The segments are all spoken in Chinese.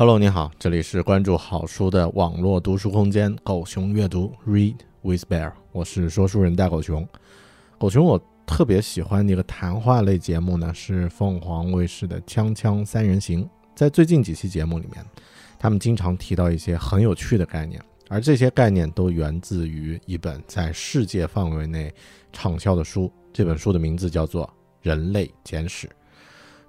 Hello，你好，这里是关注好书的网络读书空间“狗熊阅读 ”Read with Bear，我是说书人大狗熊。狗熊，我特别喜欢的一个谈话类节目呢，是凤凰卫视的《锵锵三人行》。在最近几期节目里面，他们经常提到一些很有趣的概念，而这些概念都源自于一本在世界范围内畅销的书。这本书的名字叫做《人类简史》。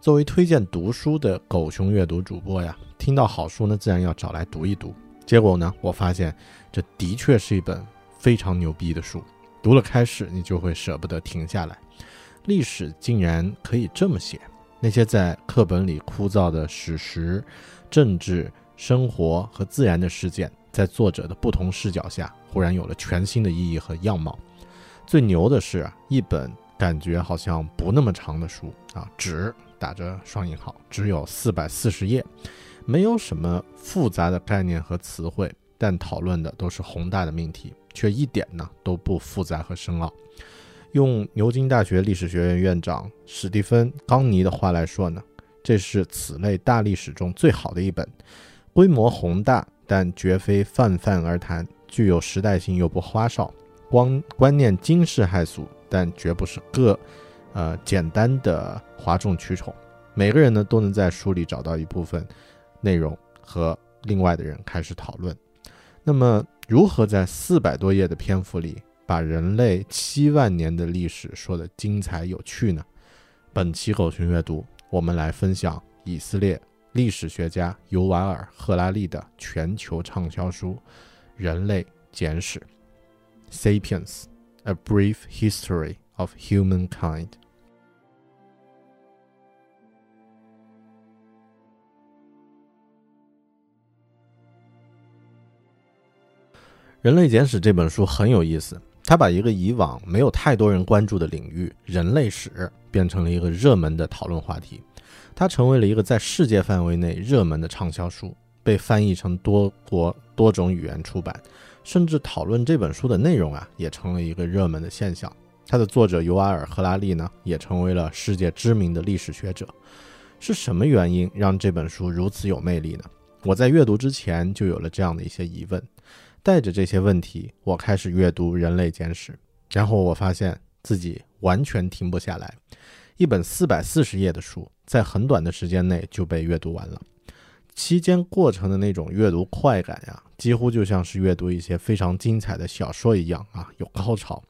作为推荐读书的狗熊阅读主播呀，听到好书呢，自然要找来读一读。结果呢，我发现这的确是一本非常牛逼的书，读了开始你就会舍不得停下来。历史竟然可以这么写，那些在课本里枯燥的史实、政治、生活和自然的事件，在作者的不同视角下，忽然有了全新的意义和样貌。最牛的是，一本感觉好像不那么长的书啊，只。打着双引号，只有四百四十页，没有什么复杂的概念和词汇，但讨论的都是宏大的命题，却一点呢都不复杂和深奥。用牛津大学历史学院院长史蒂芬·冈尼的话来说呢，这是此类大历史中最好的一本，规模宏大，但绝非泛泛而谈，具有时代性又不花哨，光观念惊世骇俗，但绝不是个。呃，简单的哗众取宠，每个人呢都能在书里找到一部分内容和另外的人开始讨论。那么，如何在四百多页的篇幅里把人类七万年的历史说得精彩有趣呢？本期狗熊阅读，我们来分享以色列历史学家尤瓦尔·赫拉利的全球畅销书《人类简史》（Sapiens: A Brief History of Humankind）。《人类简史》这本书很有意思，它把一个以往没有太多人关注的领域——人类史，变成了一个热门的讨论话题。它成为了一个在世界范围内热门的畅销书，被翻译成多国多种语言出版，甚至讨论这本书的内容啊，也成了一个热门的现象。它的作者尤瓦尔·赫拉利呢，也成为了世界知名的历史学者。是什么原因让这本书如此有魅力呢？我在阅读之前就有了这样的一些疑问。带着这些问题，我开始阅读《人类简史》，然后我发现自己完全停不下来。一本四百四十页的书，在很短的时间内就被阅读完了。期间过程的那种阅读快感呀，几乎就像是阅读一些非常精彩的小说一样啊，有高潮。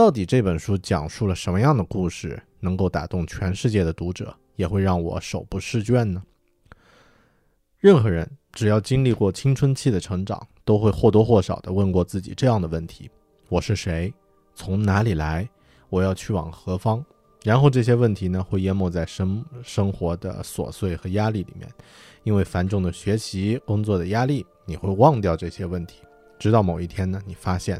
到底这本书讲述了什么样的故事，能够打动全世界的读者，也会让我手不释卷呢？任何人只要经历过青春期的成长，都会或多或少地问过自己这样的问题：我是谁？从哪里来？我要去往何方？然后这些问题呢，会淹没在生生活的琐碎和压力里面，因为繁重的学习、工作的压力，你会忘掉这些问题。直到某一天呢，你发现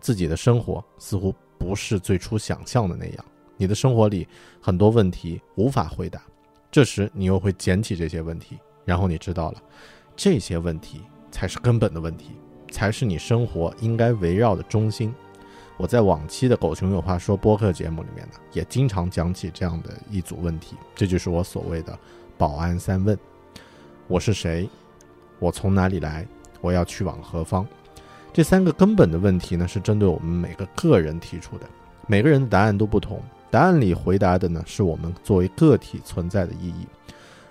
自己的生活似乎不是最初想象的那样，你的生活里很多问题无法回答。这时你又会捡起这些问题，然后你知道了，这些问题才是根本的问题，才是你生活应该围绕的中心。我在往期的《狗熊有话说》播客节目里面呢，也经常讲起这样的一组问题，这就是我所谓的“保安三问”：我是谁？我从哪里来？我要去往何方？这三个根本的问题呢，是针对我们每个个人提出的，每个人的答案都不同，答案里回答的呢，是我们作为个体存在的意义。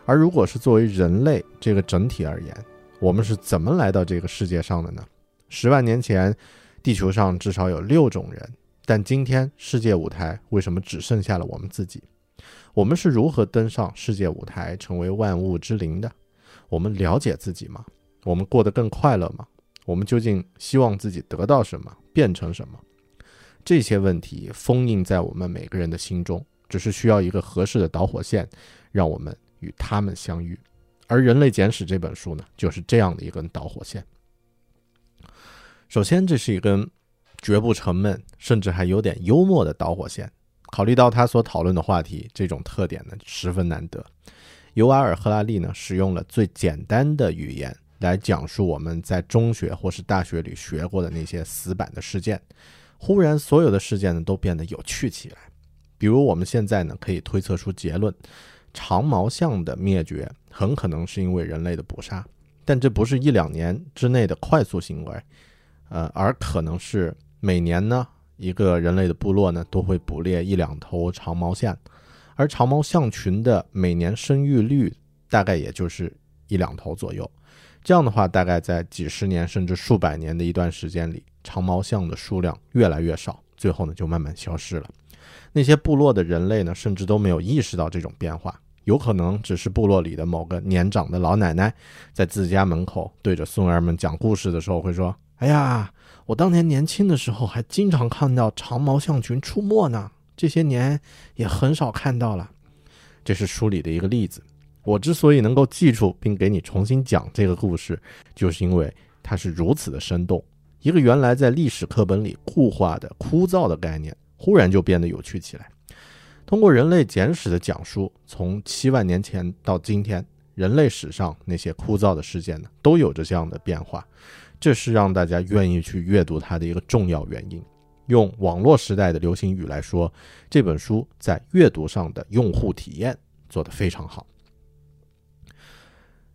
而如果是作为人类这个整体而言，我们是怎么来到这个世界上的呢？十万年前。地球上至少有六种人，但今天世界舞台为什么只剩下了我们自己？我们是如何登上世界舞台，成为万物之灵的？我们了解自己吗？我们过得更快乐吗？我们究竟希望自己得到什么，变成什么？这些问题封印在我们每个人的心中，只是需要一个合适的导火线，让我们与他们相遇。而《人类简史》这本书呢，就是这样的一根导火线。首先，这是一根绝不沉闷，甚至还有点幽默的导火线。考虑到他所讨论的话题，这种特点呢十分难得。尤瓦尔·赫拉利呢使用了最简单的语言来讲述我们在中学或是大学里学过的那些死板的事件。忽然，所有的事件呢都变得有趣起来。比如，我们现在呢可以推测出结论：长毛象的灭绝很可能是因为人类的捕杀，但这不是一两年之内的快速行为。呃，而可能是每年呢，一个人类的部落呢都会捕猎一两头长毛象，而长毛象群的每年生育率大概也就是一两头左右。这样的话，大概在几十年甚至数百年的一段时间里，长毛象的数量越来越少，最后呢就慢慢消失了。那些部落的人类呢，甚至都没有意识到这种变化，有可能只是部落里的某个年长的老奶奶在自家门口对着孙儿们讲故事的时候会说。哎呀，我当年年轻的时候还经常看到长毛象群出没呢，这些年也很少看到了。这是书里的一个例子。我之所以能够记住并给你重新讲这个故事，就是因为它是如此的生动。一个原来在历史课本里固化的枯燥的概念，忽然就变得有趣起来。通过人类简史的讲述，从七万年前到今天，人类史上那些枯燥的事件呢，都有着这样的变化。这是让大家愿意去阅读它的一个重要原因。用网络时代的流行语来说，这本书在阅读上的用户体验做得非常好。《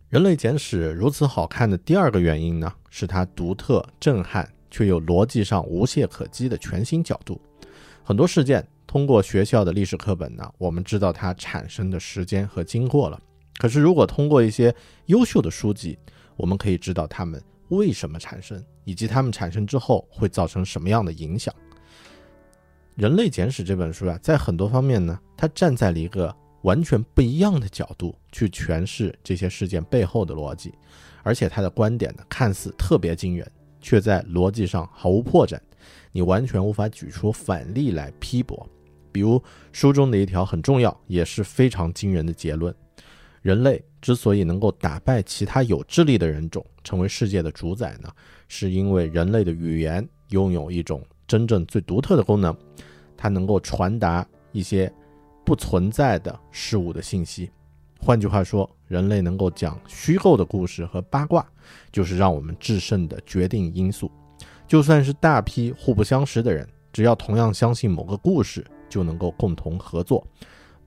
人类简史》如此好看的第二个原因呢，是它独特、震撼却又逻辑上无懈可击的全新角度。很多事件通过学校的历史课本呢，我们知道它产生的时间和经过了。可是如果通过一些优秀的书籍，我们可以知道它们。为什么产生，以及它们产生之后会造成什么样的影响？《人类简史》这本书啊，在很多方面呢，它站在了一个完全不一样的角度去诠释这些事件背后的逻辑，而且他的观点呢，看似特别惊人，却在逻辑上毫无破绽，你完全无法举出反例来批驳。比如书中的一条很重要也是非常惊人的结论：人类。之所以能够打败其他有智力的人种，成为世界的主宰呢，是因为人类的语言拥有一种真正最独特的功能，它能够传达一些不存在的事物的信息。换句话说，人类能够讲虚构的故事和八卦，就是让我们制胜的决定因素。就算是大批互不相识的人，只要同样相信某个故事，就能够共同合作。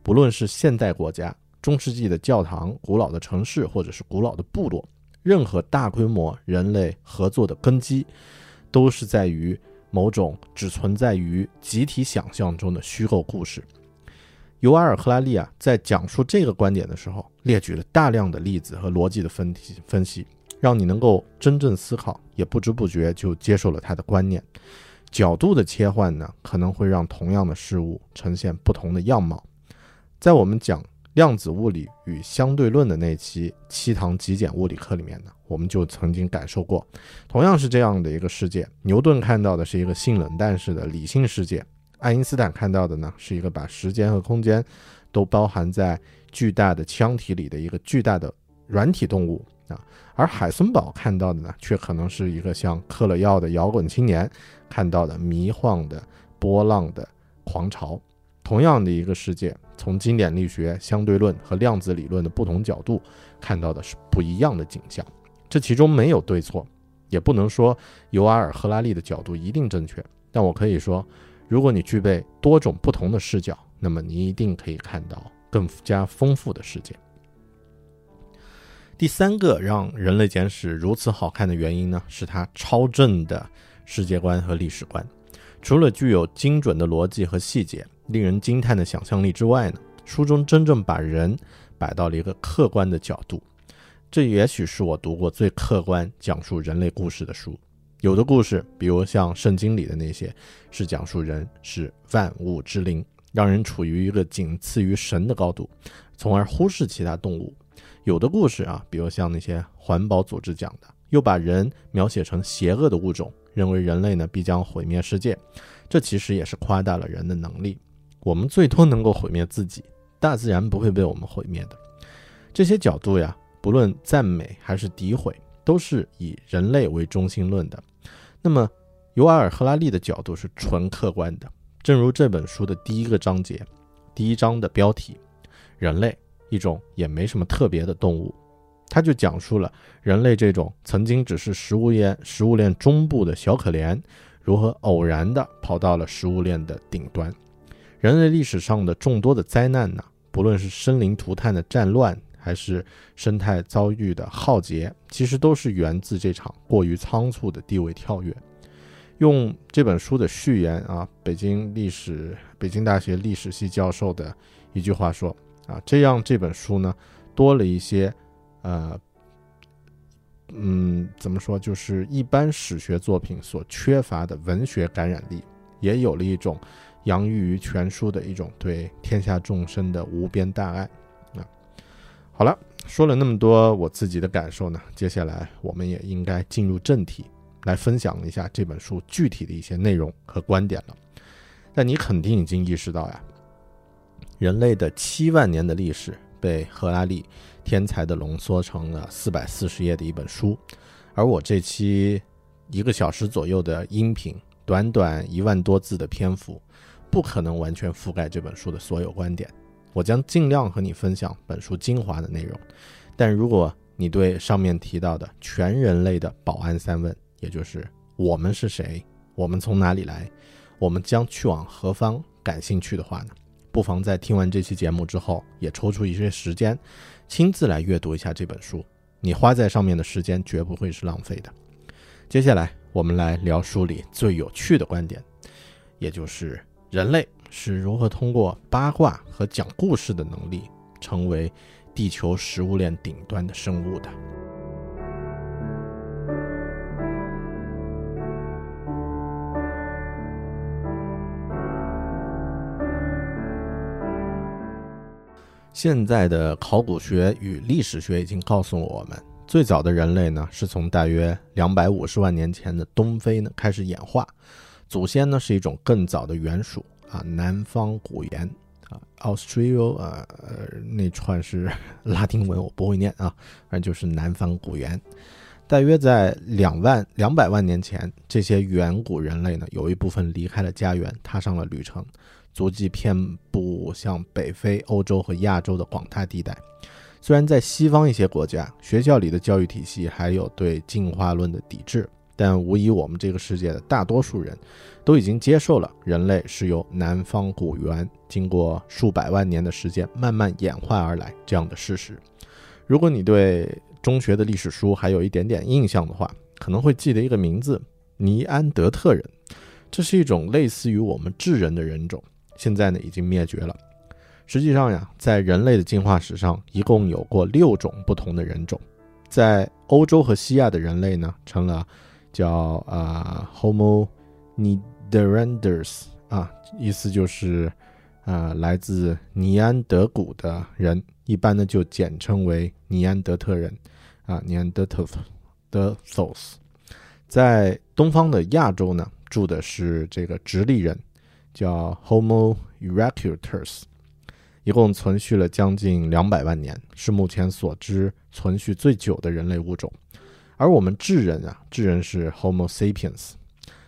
不论是现代国家。中世纪的教堂、古老的城市，或者是古老的部落，任何大规模人类合作的根基，都是在于某种只存在于集体想象中的虚构故事。尤瓦尔·赫拉利啊，在讲述这个观点的时候，列举了大量的例子和逻辑的分析分析，让你能够真正思考，也不知不觉就接受了他的观念。角度的切换呢，可能会让同样的事物呈现不同的样貌。在我们讲量子物理与相对论的那期七堂极简物理课里面呢，我们就曾经感受过，同样是这样的一个世界，牛顿看到的是一个性冷淡式的理性世界。爱因斯坦看到的呢，是一个把时间和空间都包含在巨大的腔体里的一个巨大的软体动物啊，而海森堡看到的呢，却可能是一个像嗑了药的摇滚青年看到的迷幻的波浪的狂潮。同样的一个世界，从经典力学、相对论和量子理论的不同角度看到的是不一样的景象。这其中没有对错，也不能说尤瓦尔·赫拉利的角度一定正确，但我可以说。如果你具备多种不同的视角，那么你一定可以看到更加丰富的世界。第三个让《人类简史》如此好看的原因呢，是它超正的世界观和历史观。除了具有精准的逻辑和细节、令人惊叹的想象力之外呢，书中真正把人摆到了一个客观的角度。这也许是我读过最客观讲述人类故事的书。有的故事，比如像圣经里的那些，是讲述人是万物之灵，让人处于一个仅次于神的高度，从而忽视其他动物。有的故事啊，比如像那些环保组织讲的，又把人描写成邪恶的物种，认为人类呢必将毁灭世界。这其实也是夸大了人的能力。我们最多能够毁灭自己，大自然不会被我们毁灭的。这些角度呀，不论赞美还是诋毁，都是以人类为中心论的。那么，尤瓦尔·赫拉利的角度是纯客观的，正如这本书的第一个章节，第一章的标题“人类一种也没什么特别的动物”，他就讲述了人类这种曾经只是食物链食物链中部的小可怜，如何偶然地跑到了食物链的顶端。人类历史上的众多的灾难呢，不论是生灵涂炭的战乱。还是生态遭遇的浩劫，其实都是源自这场过于仓促的地位跳跃。用这本书的序言啊，北京历史北京大学历史系教授的一句话说啊，这样这本书呢多了一些呃嗯怎么说，就是一般史学作品所缺乏的文学感染力，也有了一种洋溢于全书的一种对天下众生的无边大爱。好了，说了那么多我自己的感受呢，接下来我们也应该进入正题，来分享一下这本书具体的一些内容和观点了。但你肯定已经意识到呀，人类的七万年的历史被赫拉利天才的浓缩成了四百四十页的一本书，而我这期一个小时左右的音频，短短一万多字的篇幅，不可能完全覆盖这本书的所有观点。我将尽量和你分享本书精华的内容，但如果你对上面提到的全人类的保安三问，也就是我们是谁，我们从哪里来，我们将去往何方感兴趣的话呢，不妨在听完这期节目之后，也抽出一些时间，亲自来阅读一下这本书。你花在上面的时间绝不会是浪费的。接下来我们来聊书里最有趣的观点，也就是人类。是如何通过八卦和讲故事的能力，成为地球食物链顶端的生物的？现在的考古学与历史学已经告诉我们，最早的人类呢，是从大约两百五十万年前的东非呢开始演化，祖先呢是一种更早的原属。啊，南方古猿啊，Australia 呃那串是 拉丁文，我不会念啊，反正就是南方古猿。大约在两万两百万年前，这些远古人类呢，有一部分离开了家园，踏上了旅程，足迹遍布像北非、欧洲和亚洲的广大地带。虽然在西方一些国家，学校里的教育体系还有对进化论的抵制。但无疑，我们这个世界的大多数人都已经接受了人类是由南方古猿经过数百万年的时间慢慢演化而来这样的事实。如果你对中学的历史书还有一点点印象的话，可能会记得一个名字——尼安德特人。这是一种类似于我们智人的人种，现在呢已经灭绝了。实际上呀，在人类的进化史上，一共有过六种不同的人种。在欧洲和西亚的人类呢，成了叫啊 Homo neanderthals 啊，意思就是啊来自尼安德古的人，一般呢就简称为尼安德特人啊 Neanderthals。在东方的亚洲呢，住的是这个直立人，叫 Homo erectus。一共存续了将近两百万年，是目前所知存续最久的人类物种。而我们智人啊，智人是 Homo sapiens，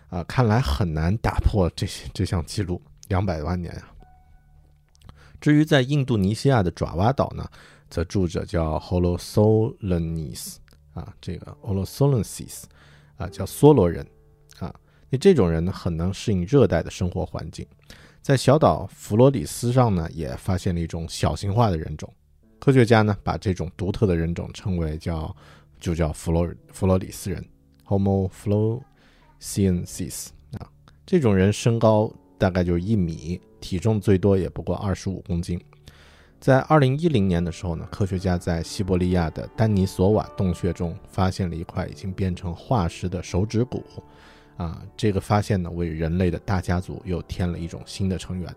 啊，看来很难打破这些这项记录，两百万年啊。至于在印度尼西亚的爪哇岛呢，则住着叫 Holosolenses，啊，这个 Holosolenses，啊，叫梭罗人，啊，那这种人呢，很能适应热带的生活环境。在小岛弗罗里斯上呢，也发现了一种小型化的人种。科学家呢，把这种独特的人种称为叫，就叫弗罗弗罗里斯人 （Homo floresiensis） 啊。这种人身高大概就一米，体重最多也不过二十五公斤。在二零一零年的时候呢，科学家在西伯利亚的丹尼索瓦洞穴中发现了一块已经变成化石的手指骨。啊，这个发现呢，为人类的大家族又添了一种新的成员。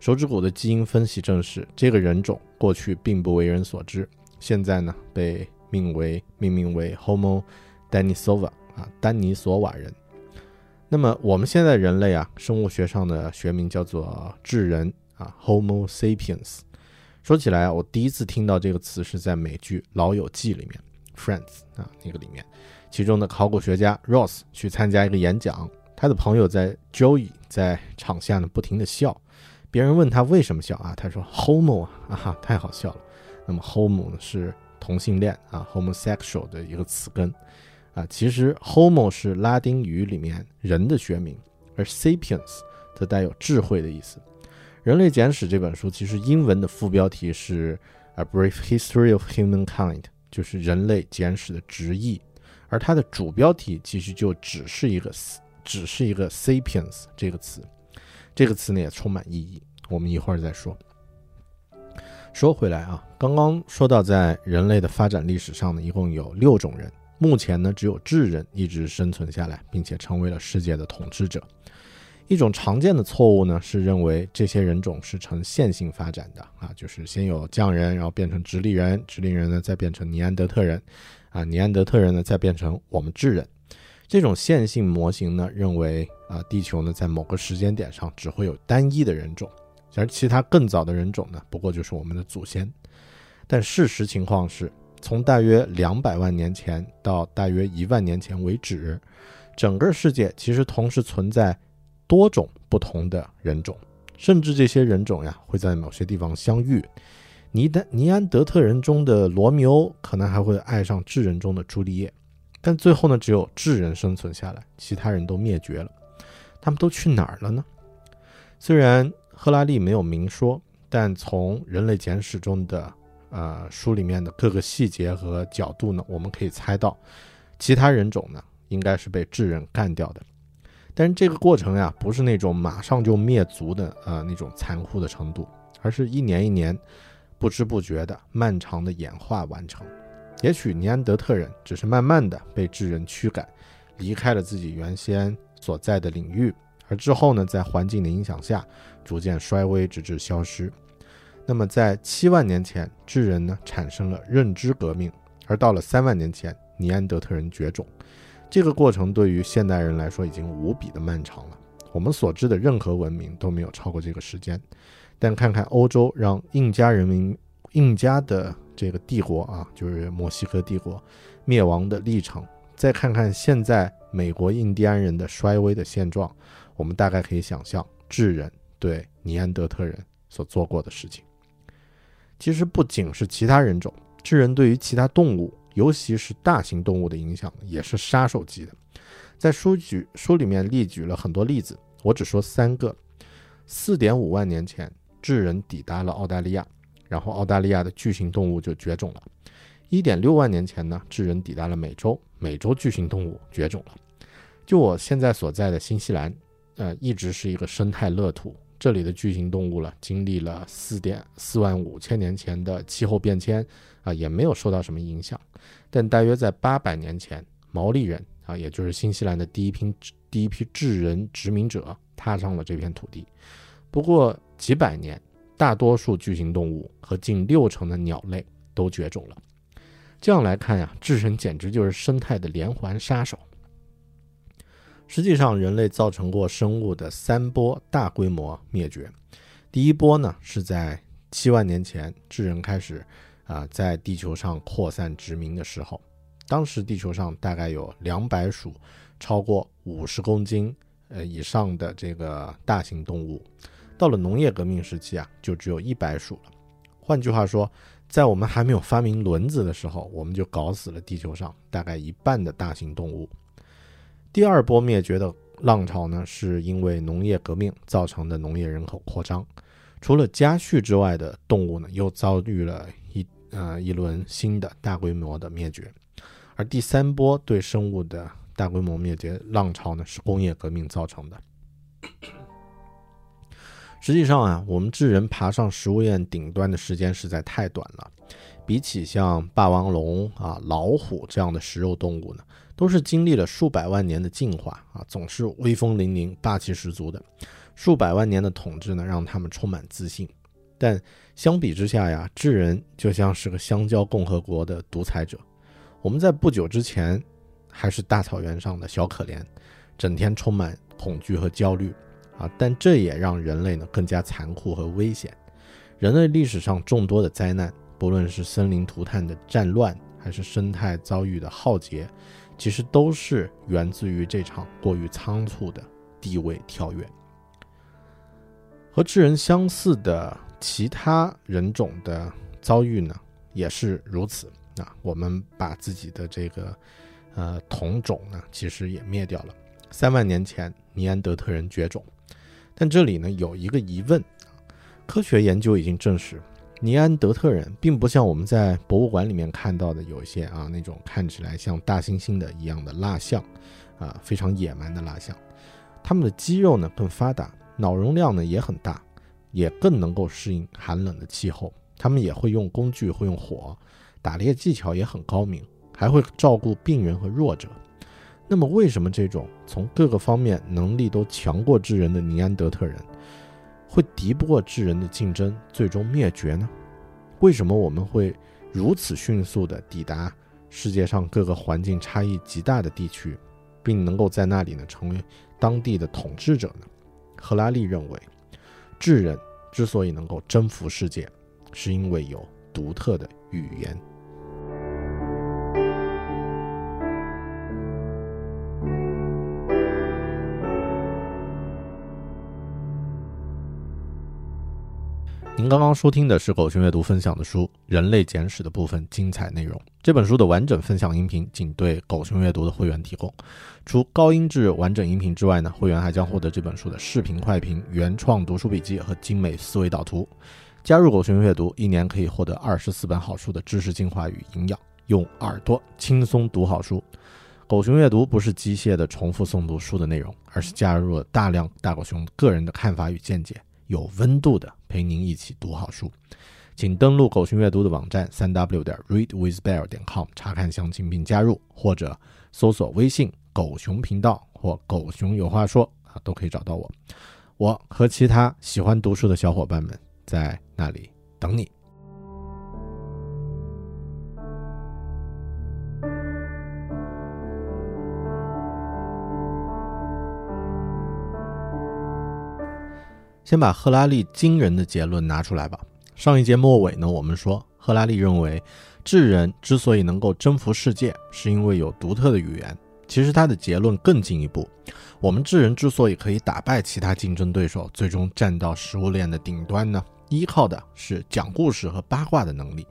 手指骨的基因分析证实，这个人种过去并不为人所知，现在呢被命为命名为 Homo Denisova 啊，丹尼索瓦人。那么我们现在人类啊，生物学上的学名叫做智人啊，Homo sapiens。说起来，我第一次听到这个词是在美剧《老友记》里面，Friends 啊那个里面。其中的考古学家 Ross 去参加一个演讲，他的朋友在 Joey 在场下呢不停的笑，别人问他为什么笑啊，他说 Homo 啊，啊哈太好笑了。那么 Homo 呢是同性恋啊，homosexual 的一个词根啊，其实 Homo 是拉丁语里面人的学名，而 Sapiens 则带有智慧的意思。人类简史这本书其实英文的副标题是 A Brief History of Humankind，就是人类简史的直译。而它的主标题其实就只是一个，只是一个 “sapiens” 这个词，这个词呢也充满意义。我们一会儿再说。说回来啊，刚刚说到，在人类的发展历史上呢，一共有六种人，目前呢只有智人一直生存下来，并且成为了世界的统治者。一种常见的错误呢是认为这些人种是呈线性发展的啊，就是先有匠人，然后变成直立人，直立人呢再变成尼安德特人。啊，尼安德特人呢，再变成我们智人，这种线性模型呢，认为啊，地球呢，在某个时间点上只会有单一的人种，而其他更早的人种呢，不过就是我们的祖先。但事实情况是，从大约两百万年前到大约一万年前为止，整个世界其实同时存在多种不同的人种，甚至这些人种呀，会在某些地方相遇。尼丹尼安德特人中的罗密欧可能还会爱上智人中的朱丽叶，但最后呢，只有智人生存下来，其他人都灭绝了。他们都去哪儿了呢？虽然赫拉利没有明说，但从《人类简史》中的呃书里面的各个细节和角度呢，我们可以猜到，其他人种呢应该是被智人干掉的。但是这个过程呀，不是那种马上就灭族的呃那种残酷的程度，而是一年一年。不知不觉的漫长的演化完成，也许尼安德特人只是慢慢的被智人驱赶，离开了自己原先所在的领域，而之后呢，在环境的影响下逐渐衰微，直至消失。那么在七万年前，智人呢产生了认知革命，而到了三万年前，尼安德特人绝种。这个过程对于现代人来说已经无比的漫长了，我们所知的任何文明都没有超过这个时间。但看看欧洲让印加人民、印加的这个帝国啊，就是墨西哥帝国灭亡的历程，再看看现在美国印第安人的衰微的现状，我们大概可以想象智人对尼安德特人所做过的事情。其实不仅是其他人种，智人对于其他动物，尤其是大型动物的影响也是杀手级的。在书举书里面列举了很多例子，我只说三个：四点五万年前。智人抵达了澳大利亚，然后澳大利亚的巨型动物就绝种了。一点六万年前呢，智人抵达了美洲，美洲巨型动物绝种了。就我现在所在的新西兰，呃一直是一个生态乐土。这里的巨型动物了，经历了四点四万五千年前的气候变迁啊，也没有受到什么影响。但大约在八百年前，毛利人啊，也就是新西兰的第一批第一批智人殖民者，踏上了这片土地。不过几百年，大多数巨型动物和近六成的鸟类都绝种了。这样来看呀，智人简直就是生态的连环杀手。实际上，人类造成过生物的三波大规模灭绝。第一波呢，是在七万年前，智人开始啊在地球上扩散殖民的时候。当时地球上大概有两百属超过五十公斤呃以上的这个大型动物。到了农业革命时期啊，就只有一百属了。换句话说，在我们还没有发明轮子的时候，我们就搞死了地球上大概一半的大型动物。第二波灭绝的浪潮呢，是因为农业革命造成的农业人口扩张。除了家畜之外的动物呢，又遭遇了一呃一轮新的大规模的灭绝。而第三波对生物的大规模灭绝浪潮呢，是工业革命造成的。实际上啊，我们智人爬上食物链顶端的时间实在太短了，比起像霸王龙啊、老虎这样的食肉动物呢。都是经历了数百万年的进化啊，总是威风凛凛、霸气十足的。数百万年的统治呢，让他们充满自信。但相比之下呀，智人就像是个香蕉共和国的独裁者。我们在不久之前还是大草原上的小可怜，整天充满恐惧和焦虑啊。但这也让人类呢更加残酷和危险。人类历史上众多的灾难，不论是森林涂炭的战乱，还是生态遭遇的浩劫。其实都是源自于这场过于仓促的地位跳跃。和智人相似的其他人种的遭遇呢，也是如此啊。我们把自己的这个呃同种呢，其实也灭掉了。三万年前，尼安德特人绝种，但这里呢有一个疑问，科学研究已经证实。尼安德特人并不像我们在博物馆里面看到的有一些啊那种看起来像大猩猩的一样的蜡像，啊非常野蛮的蜡像，他们的肌肉呢更发达，脑容量呢也很大，也更能够适应寒冷的气候。他们也会用工具，会用火，打猎技巧也很高明，还会照顾病人和弱者。那么为什么这种从各个方面能力都强过智人的尼安德特人？会敌不过智人的竞争，最终灭绝呢？为什么我们会如此迅速地抵达世界上各个环境差异极大的地区，并能够在那里呢成为当地的统治者呢？赫拉利认为，智人之所以能够征服世界，是因为有独特的语言。您刚刚收听的是狗熊阅读分享的书《人类简史》的部分精彩内容。这本书的完整分享音频仅对狗熊阅读的会员提供。除高音质完整音频之外呢，会员还将获得这本书的视频快评、原创读书笔记和精美思维导图。加入狗熊阅读，一年可以获得二十四本好书的知识精华与营养，用耳朵轻松读好书。狗熊阅读不是机械的重复诵读书的内容，而是加入了大量大狗熊个人的看法与见解。有温度的陪您一起读好书，请登录狗熊阅读的网站三 w 点 readwithbear 点 com 查看详情并加入，或者搜索微信狗熊频道或狗熊有话说啊，都可以找到我。我和其他喜欢读书的小伙伴们在那里等你。先把赫拉利惊人的结论拿出来吧。上一节末尾呢，我们说赫拉利认为，智人之所以能够征服世界，是因为有独特的语言。其实他的结论更进一步，我们智人之所以可以打败其他竞争对手，最终站到食物链的顶端呢，依靠的是讲故事和八卦的能力。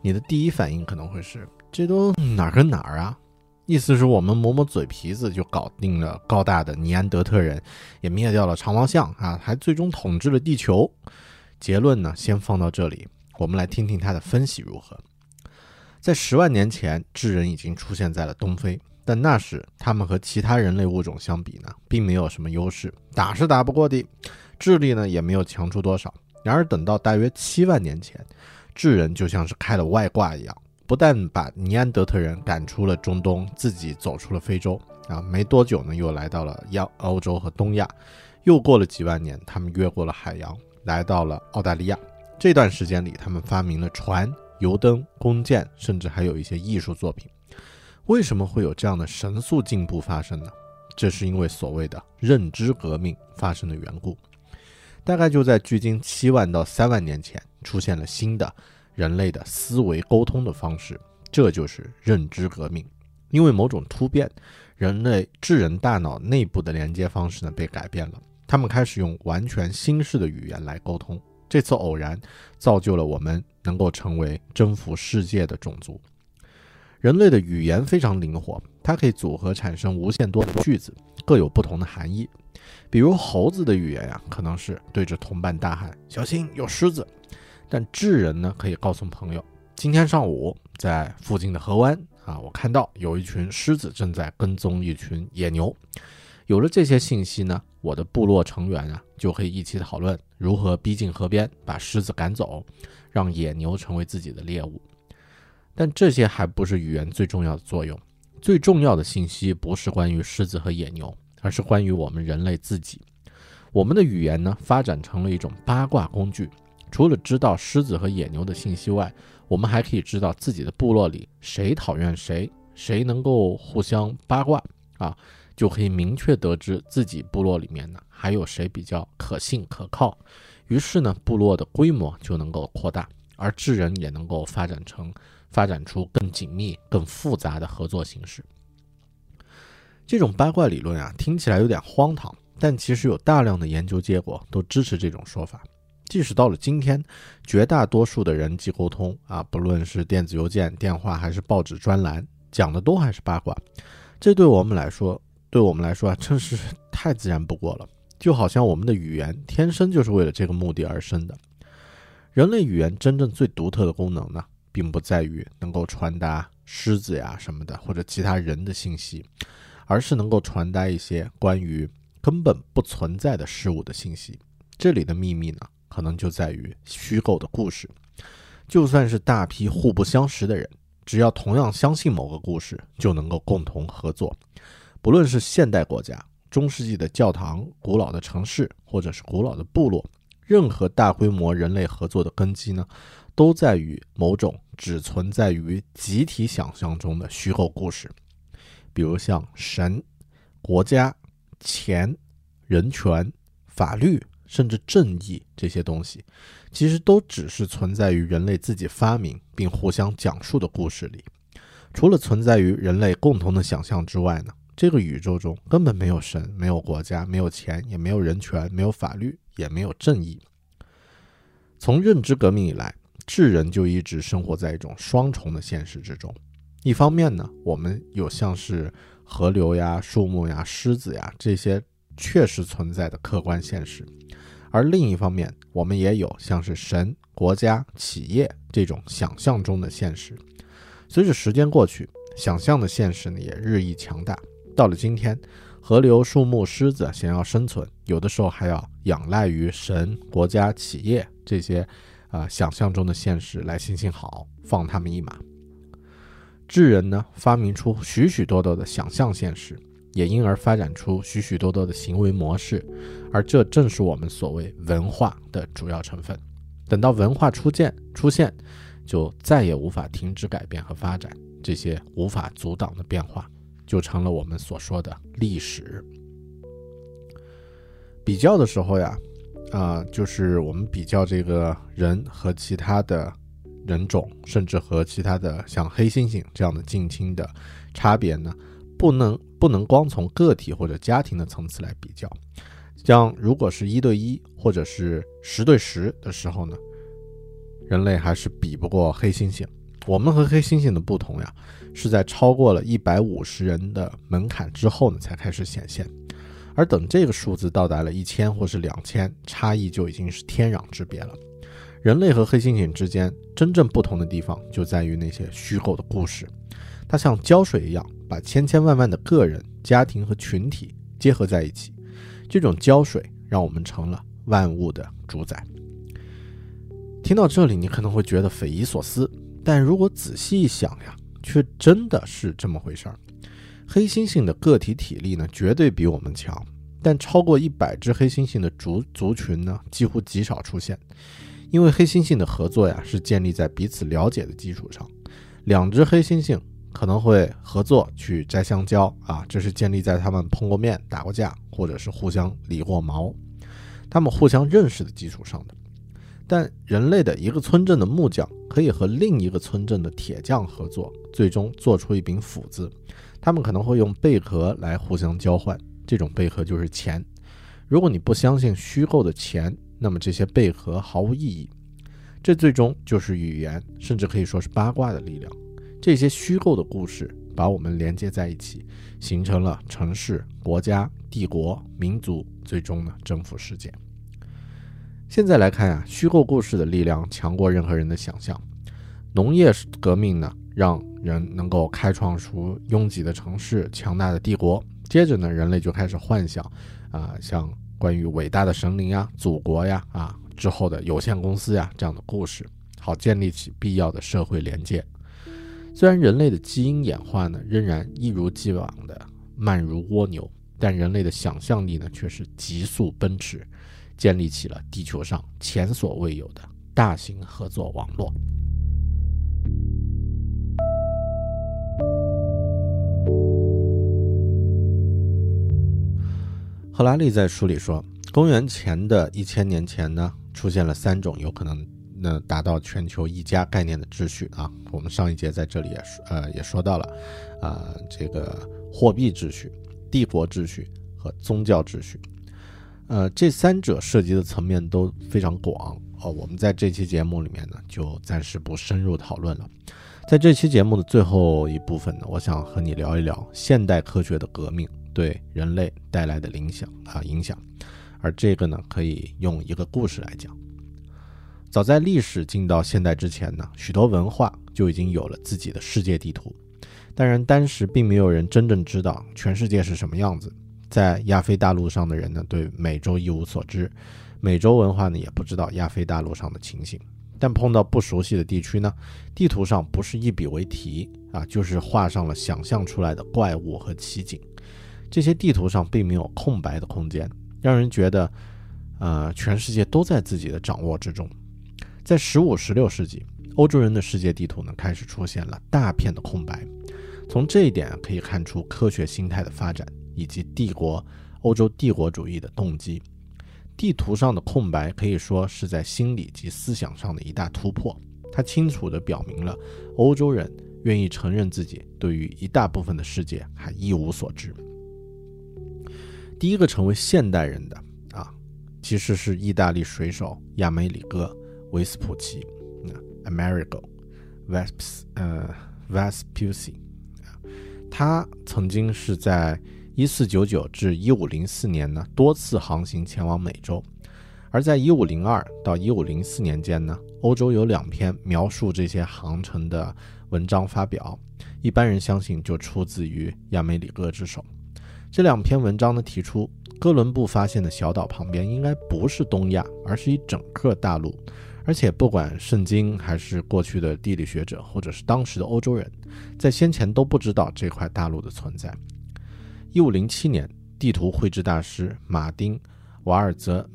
你的第一反应可能会是，这都哪儿跟哪儿啊？意思是我们磨磨嘴皮子就搞定了高大的尼安德特人，也灭掉了长毛象啊，还最终统治了地球。结论呢，先放到这里，我们来听听他的分析如何。在十万年前，智人已经出现在了东非，但那时他们和其他人类物种相比呢，并没有什么优势，打是打不过的，智力呢也没有强出多少。然而等到大约七万年前，智人就像是开了外挂一样，不但把尼安德特人赶出了中东，自己走出了非洲啊，没多久呢又来到了亚欧洲和东亚，又过了几万年，他们越过了海洋，来到了澳大利亚。这段时间里，他们发明了船、油灯、弓箭，甚至还有一些艺术作品。为什么会有这样的神速进步发生呢？这是因为所谓的认知革命发生的缘故。大概就在距今七万到三万年前，出现了新的人类的思维沟通的方式，这就是认知革命。因为某种突变，人类智人大脑内部的连接方式呢被改变了，他们开始用完全新式的语言来沟通。这次偶然造就了我们能够成为征服世界的种族。人类的语言非常灵活，它可以组合产生无限多的句子，各有不同的含义。比如猴子的语言呀，可能是对着同伴大喊“小心有狮子”，但智人呢，可以告诉朋友：“今天上午在附近的河湾啊，我看到有一群狮子正在跟踪一群野牛。”有了这些信息呢，我的部落成员啊，就可以一起讨论。如何逼近河边，把狮子赶走，让野牛成为自己的猎物？但这些还不是语言最重要的作用。最重要的信息不是关于狮子和野牛，而是关于我们人类自己。我们的语言呢，发展成了一种八卦工具。除了知道狮子和野牛的信息外，我们还可以知道自己的部落里谁讨厌谁，谁能够互相八卦啊。就可以明确得知自己部落里面呢还有谁比较可信可靠，于是呢部落的规模就能够扩大，而智人也能够发展成发展出更紧密、更复杂的合作形式。这种八卦理论啊听起来有点荒唐，但其实有大量的研究结果都支持这种说法。即使到了今天，绝大多数的人际沟通啊，不论是电子邮件、电话还是报纸专栏，讲的都还是八卦。这对我们来说。对我们来说啊，真是太自然不过了，就好像我们的语言天生就是为了这个目的而生的。人类语言真正最独特的功能呢，并不在于能够传达狮子呀什么的或者其他人的信息，而是能够传达一些关于根本不存在的事物的信息。这里的秘密呢，可能就在于虚构的故事。就算是大批互不相识的人，只要同样相信某个故事，就能够共同合作。不论是现代国家、中世纪的教堂、古老的城市，或者是古老的部落，任何大规模人类合作的根基呢，都在于某种只存在于集体想象中的虚构故事。比如像神、国家、钱、人权、法律，甚至正义这些东西，其实都只是存在于人类自己发明并互相讲述的故事里。除了存在于人类共同的想象之外呢？这个宇宙中根本没有神，没有国家，没有钱，也没有人权，没有法律，也没有正义。从认知革命以来，智人就一直生活在一种双重的现实之中。一方面呢，我们有像是河流呀、树木呀、狮子呀这些确实存在的客观现实；而另一方面，我们也有像是神、国家、企业这种想象中的现实。随着时间过去，想象的现实呢也日益强大。到了今天，河流、树木、狮子想要生存，有的时候还要仰赖于神、国家、企业这些啊想象中的现实来行行好，放他们一马。智人呢，发明出许许多多的想象现实，也因而发展出许许多多的行为模式，而这正是我们所谓文化的主要成分。等到文化出现，出现，就再也无法停止改变和发展这些无法阻挡的变化。就成了我们所说的历史。比较的时候呀，啊，就是我们比较这个人和其他的人种，甚至和其他的像黑猩猩这样的近亲的差别呢，不能不能光从个体或者家庭的层次来比较。像如果是一对一或者是十对十的时候呢，人类还是比不过黑猩猩。我们和黑猩猩的不同呀。是在超过了一百五十人的门槛之后呢，才开始显现。而等这个数字到达了一千或是两千，差异就已经是天壤之别了。人类和黑猩猩之间真正不同的地方，就在于那些虚构的故事。它像胶水一样，把千千万万的个人、家庭和群体结合在一起。这种胶水让我们成了万物的主宰。听到这里，你可能会觉得匪夷所思，但如果仔细一想呀，却真的是这么回事儿。黑猩猩的个体体力呢，绝对比我们强，但超过一百只黑猩猩的族族群呢，几乎极少出现。因为黑猩猩的合作呀，是建立在彼此了解的基础上。两只黑猩猩可能会合作去摘香蕉啊，这是建立在他们碰过面、打过架，或者是互相理过毛，他们互相认识的基础上的。但人类的一个村镇的木匠可以和另一个村镇的铁匠合作，最终做出一柄斧子。他们可能会用贝壳来互相交换，这种贝壳就是钱。如果你不相信虚构的钱，那么这些贝壳毫无意义。这最终就是语言，甚至可以说是八卦的力量。这些虚构的故事把我们连接在一起，形成了城市、国家、帝国、民族，最终呢征服世界。现在来看啊，虚构故事的力量强过任何人的想象。农业革命呢，让人能够开创出拥挤的城市、强大的帝国。接着呢，人类就开始幻想，啊，像关于伟大的神灵呀、祖国呀、啊之后的有限公司呀这样的故事，好建立起必要的社会连接。虽然人类的基因演化呢，仍然一如既往的慢如蜗牛，但人类的想象力呢，却是急速奔驰。建立起了地球上前所未有的大型合作网络。赫拉利在书里说，公元前的一千年前呢，出现了三种有可能那达到全球一家概念的秩序啊。我们上一节在这里也说呃也说到了，啊这个货币秩序、帝国秩序和宗教秩序。呃，这三者涉及的层面都非常广哦。我们在这期节目里面呢，就暂时不深入讨论了。在这期节目的最后一部分呢，我想和你聊一聊现代科学的革命对人类带来的影响啊影响。而这个呢，可以用一个故事来讲。早在历史进到现代之前呢，许多文化就已经有了自己的世界地图。当然，当时并没有人真正知道全世界是什么样子。在亚非大陆上的人呢，对美洲一无所知；美洲文化呢，也不知道亚非大陆上的情形。但碰到不熟悉的地区呢，地图上不是一笔为题啊，就是画上了想象出来的怪物和奇景。这些地图上并没有空白的空间，让人觉得，呃，全世界都在自己的掌握之中。在十五、十六世纪，欧洲人的世界地图呢，开始出现了大片的空白。从这一点可以看出科学心态的发展。以及帝国欧洲帝国主义的动机，地图上的空白可以说是在心理及思想上的一大突破。它清楚地表明了欧洲人愿意承认自己对于一大部分的世界还一无所知。第一个成为现代人的啊，其实是意大利水手亚梅里戈·维斯普奇，Amerigo Vesp 呃 Vespucci 他曾经是在一四九九至一五零四年呢，多次航行前往美洲，而在一五零二到一五零四年间呢，欧洲有两篇描述这些航程的文章发表，一般人相信就出自于亚美里哥之手。这两篇文章呢提出，哥伦布发现的小岛旁边应该不是东亚，而是一整个大陆，而且不管圣经还是过去的地理学者，或者是当时的欧洲人，在先前都不知道这块大陆的存在。一五零七年，地图绘制大师马丁·瓦尔泽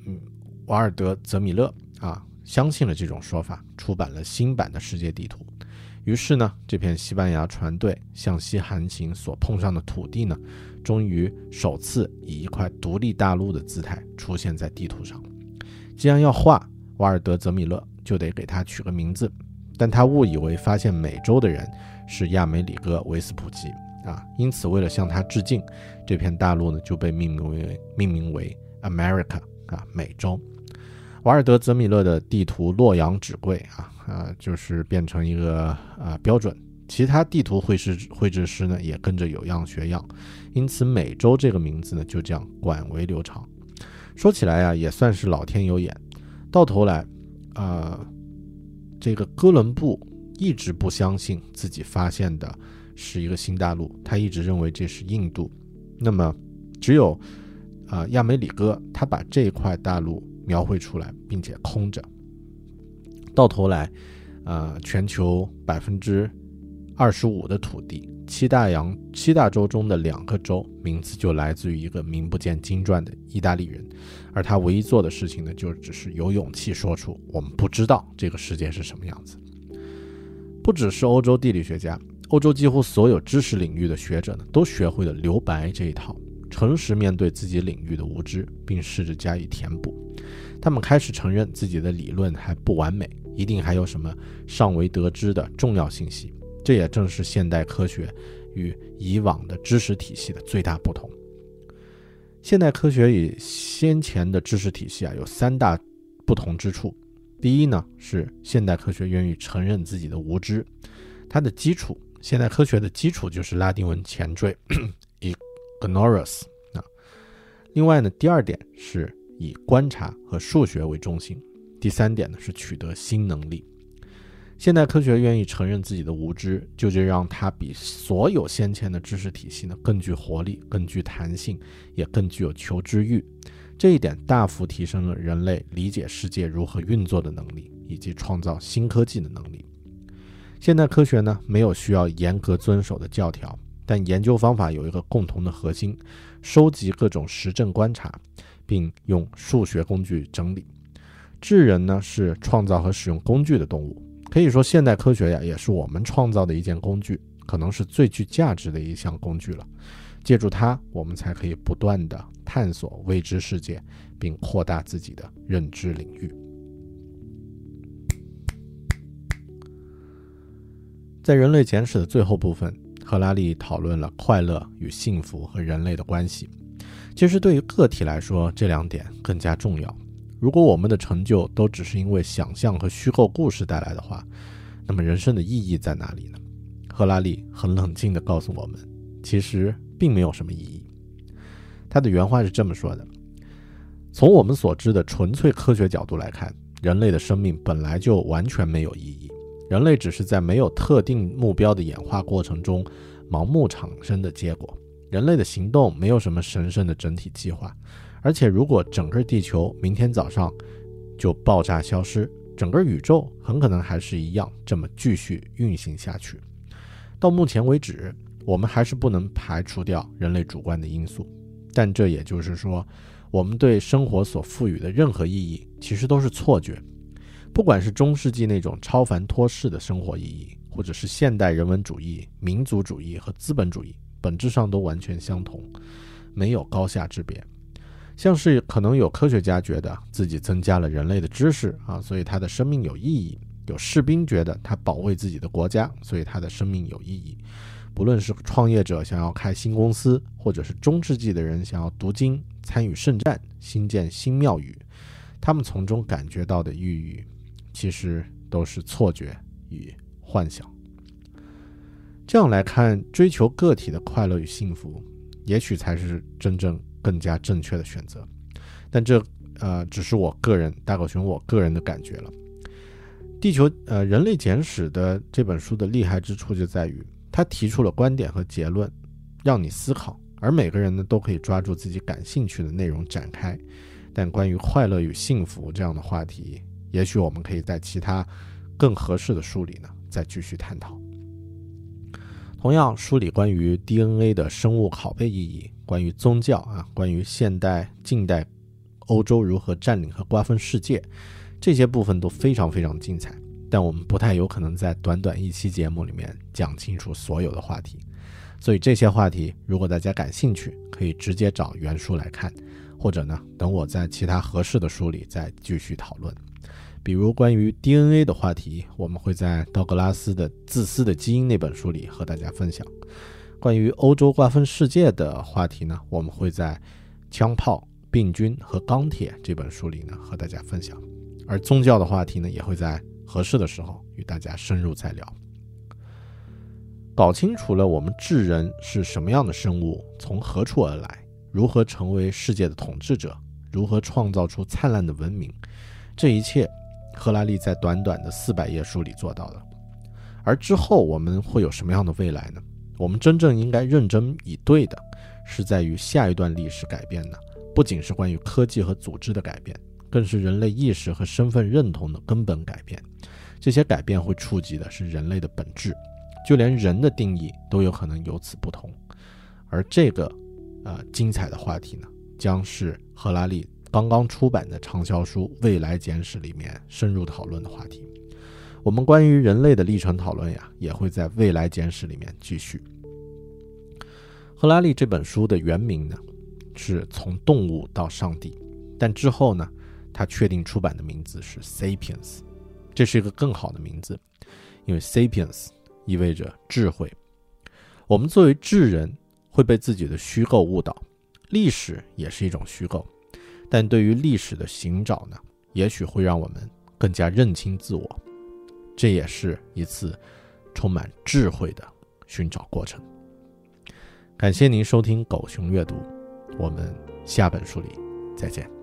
瓦尔德泽米勒啊，相信了这种说法，出版了新版的世界地图。于是呢，这片西班牙船队向西航行所碰上的土地呢，终于首次以一块独立大陆的姿态出现在地图上。既然要画，瓦尔德泽米勒就得给他取个名字，但他误以为发现美洲的人是亚美里哥·维斯普奇。啊，因此为了向他致敬，这片大陆呢就被命名为命名为 America 啊，美洲。瓦尔德泽米勒的地图洛阳纸贵啊啊，就是变成一个啊标准。其他地图绘师绘制师呢也跟着有样学样，因此美洲这个名字呢就这样广为流传。说起来呀，也算是老天有眼，到头来，呃，这个哥伦布一直不相信自己发现的。是一个新大陆，他一直认为这是印度。那么，只有啊亚美里哥他把这块大陆描绘出来，并且空着。到头来，呃，全球百分之二十五的土地，七大洋七大洲中的两个洲，名字就来自于一个名不见经传的意大利人，而他唯一做的事情呢，就只是有勇气说出我们不知道这个世界是什么样子。不只是欧洲地理学家，欧洲几乎所有知识领域的学者呢，都学会了留白这一套，诚实面对自己领域的无知，并试着加以填补。他们开始承认自己的理论还不完美。一定还有什么尚未得知的重要信息，这也正是现代科学与以往的知识体系的最大不同。现代科学与先前的知识体系啊有三大不同之处。第一呢，是现代科学愿意承认自己的无知，它的基础，现代科学的基础就是拉丁文前缀 ignorus 啊。另外呢，第二点是以观察和数学为中心。第三点呢是取得新能力。现代科学愿意承认自己的无知，就就让它比所有先前的知识体系呢更具活力、更具弹性，也更具有求知欲。这一点大幅提升了人类理解世界如何运作的能力，以及创造新科技的能力。现代科学呢没有需要严格遵守的教条，但研究方法有一个共同的核心：收集各种实证观察，并用数学工具整理。智人呢是创造和使用工具的动物，可以说现代科学呀也是我们创造的一件工具，可能是最具价值的一项工具了。借助它，我们才可以不断的探索未知世界，并扩大自己的认知领域。在《人类简史》的最后部分，赫拉利讨论了快乐与幸福和人类的关系。其实对于个体来说，这两点更加重要。如果我们的成就都只是因为想象和虚构故事带来的话，那么人生的意义在哪里呢？赫拉利很冷静地告诉我们，其实并没有什么意义。他的原话是这么说的：从我们所知的纯粹科学角度来看，人类的生命本来就完全没有意义，人类只是在没有特定目标的演化过程中盲目产生的结果。人类的行动没有什么神圣的整体计划。而且，如果整个地球明天早上就爆炸消失，整个宇宙很可能还是一样这么继续运行下去。到目前为止，我们还是不能排除掉人类主观的因素。但这也就是说，我们对生活所赋予的任何意义，其实都是错觉。不管是中世纪那种超凡脱世的生活意义，或者是现代人文主义、民族主义和资本主义，本质上都完全相同，没有高下之别。像是可能有科学家觉得自己增加了人类的知识啊，所以他的生命有意义；有士兵觉得他保卫自己的国家，所以他的生命有意义。不论是创业者想要开新公司，或者是中世纪的人想要读经、参与圣战、新建新庙宇，他们从中感觉到的意义，其实都是错觉与幻想。这样来看，追求个体的快乐与幸福，也许才是真正。更加正确的选择，但这呃只是我个人大狗熊我个人的感觉了。地球呃人类简史的这本书的厉害之处就在于，他提出了观点和结论，让你思考，而每个人呢都可以抓住自己感兴趣的内容展开。但关于快乐与幸福这样的话题，也许我们可以在其他更合适的书里呢再继续探讨。同样，书里关于 DNA 的生物拷贝意义。关于宗教啊，关于现代、近代欧洲如何占领和瓜分世界，这些部分都非常非常精彩。但我们不太有可能在短短一期节目里面讲清楚所有的话题，所以这些话题如果大家感兴趣，可以直接找原书来看，或者呢，等我在其他合适的书里再继续讨论。比如关于 DNA 的话题，我们会在道格拉斯的《自私的基因》那本书里和大家分享。关于欧洲瓜分世界的话题呢，我们会在《枪炮、病菌和钢铁》这本书里呢和大家分享，而宗教的话题呢，也会在合适的时候与大家深入再聊。搞清楚了我们智人是什么样的生物，从何处而来，如何成为世界的统治者，如何创造出灿烂的文明，这一切，赫拉利在短短的四百页书里做到了。而之后我们会有什么样的未来呢？我们真正应该认真以对的，是在于下一段历史改变呢，不仅是关于科技和组织的改变，更是人类意识和身份认同的根本改变。这些改变会触及的是人类的本质，就连人的定义都有可能由此不同。而这个，呃，精彩的话题呢，将是赫拉利刚刚出版的畅销书《未来简史》里面深入讨论的话题。我们关于人类的历程讨论呀，也会在未来简史里面继续。赫拉利这本书的原名呢，是从动物到上帝，但之后呢，他确定出版的名字是 Sapiens，这是一个更好的名字，因为 Sapiens 意味着智慧。我们作为智人，会被自己的虚构误导，历史也是一种虚构，但对于历史的寻找呢，也许会让我们更加认清自我。这也是一次充满智慧的寻找过程。感谢您收听狗熊阅读，我们下本书里再见。